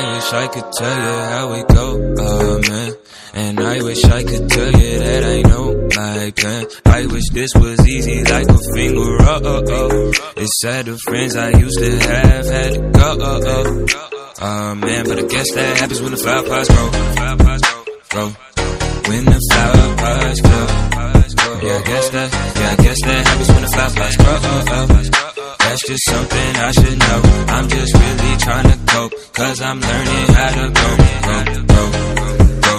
wish I could tell you how we go, oh man. And I wish I could tell you that I know my plan. I wish this was easy like a finger, oh, oh, oh. It's sad the friends I used to have had to go, oh, oh. Oh man, but I guess that happens when the flower pots grow, grow. When the flower pots grow. Yeah, I guess that, yeah, I guess that happens when the flower pots grow, oh, oh. That's just something I should know. I'm just really trying to cope, cause I'm learning how to go, go, go, go,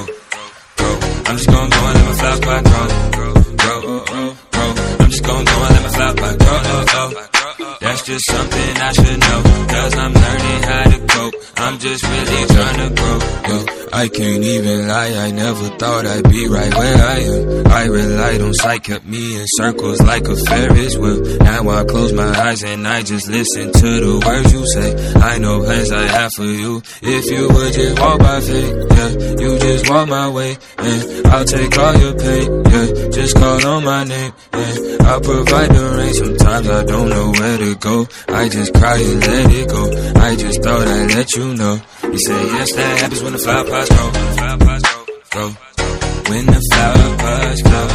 go. I'm just gonna go and let my flower pot grow, grow, grow, grow. I'm just gonna go and let my flower pot grow, oh, oh. That's just something I should know, cause I'm learning how to cope. I'm just really trying to grow, go. I can't even lie, I never thought I'd be right where I am. I relied on sight, kept me in circles like a Ferris wheel. Now I close my eyes and I just listen to the words you say. I know plans I have for you. If you would just walk by faith, yeah, you just walk my way, and I'll take all your pain, yeah. Just call on my name, yeah. I'll provide the rain. Sometimes I don't know where to go. I just cry and let it go. I just thought I'd let you know. You say yes, that happens when the flower pots grow. grow. When the flower pots grow.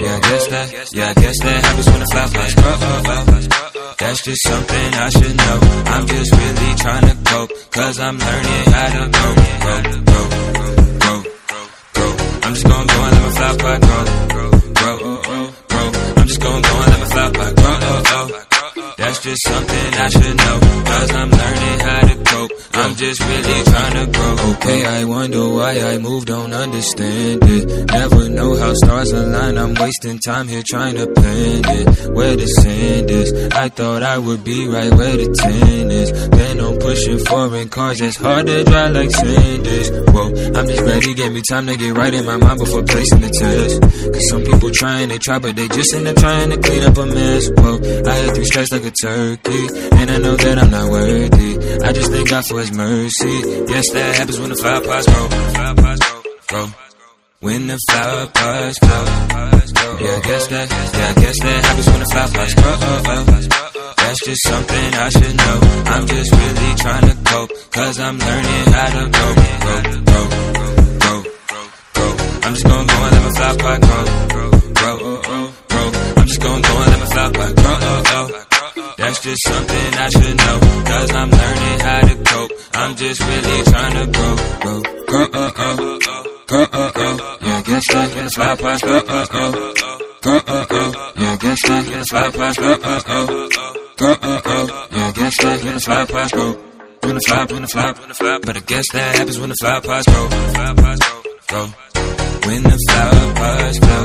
Yeah, I guess that. Yeah, I guess that happens when the flower pots grow. That's just something I should know. I'm just really trying to cope, cause I'm learning how to grow, grow, grow, grow, grow. I'm just gonna go and let my flower pot grow, grow, grow. I'm just gonna go and let my flower pot grow. That's just something I should know, cause I'm learning how to cope. I'm just really trying to grow. Okay, I wonder why I move, don't understand it. Never know how stars align, I'm wasting time here trying to plan it. Where the sand is, I thought I would be right where the ten is. Then I'm pushing foreign cars, it's hard to drive like sand is. Whoa, I'm just ready, give me time to get right in my mind before placing the test. Cause some people try and they try, but they just end up trying to clean up a mess. Whoa, I had three strikes like a turkey, and I know that I'm not worthy. I just thank God for His mercy. Yes, that happens when the flower pots grow. grow. When the flower pots grow. Yeah, I guess that. Yeah, I guess that happens when the flower pots grow. That's just something I should know. I'm just really trying to cope, cause I'm learning how to go, go, go, go, go. I'm just gonna go and let my flower pot grow, grow, grow, grow. I'm just gonna go and let my flower pot grow. That's just something I should know. Cause I'm learning how to cope. I'm just really trying to grow, grow, grow, uh, uh, grow, uh, uh. Yeah, get stuck in the fly past, grow, uh, uh. Grow, uh, uh. Yeah, get stuck in the fly past, grow, uh, uh. Grow, uh, uh. Yeah, get stuck in the fly past, grow. When the fly, when the fly. But I guess that happens when the fly pots grow. Grow. When the flower pots grow.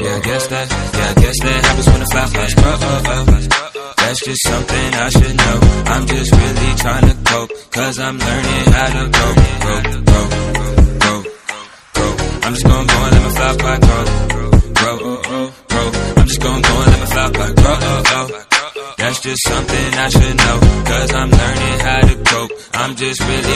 Yeah, I guess that, yeah, I guess that happens when the fly pots grow. That's just something I should know. I'm just really trying to cope, cause I'm learning how to go, go, go, go, go. I'm just gonna go and let my flower pot grow, grow, grow. I'm just gonna go and let my flower pot grow. That's just something I should know, cause I'm learning how to cope. I'm just really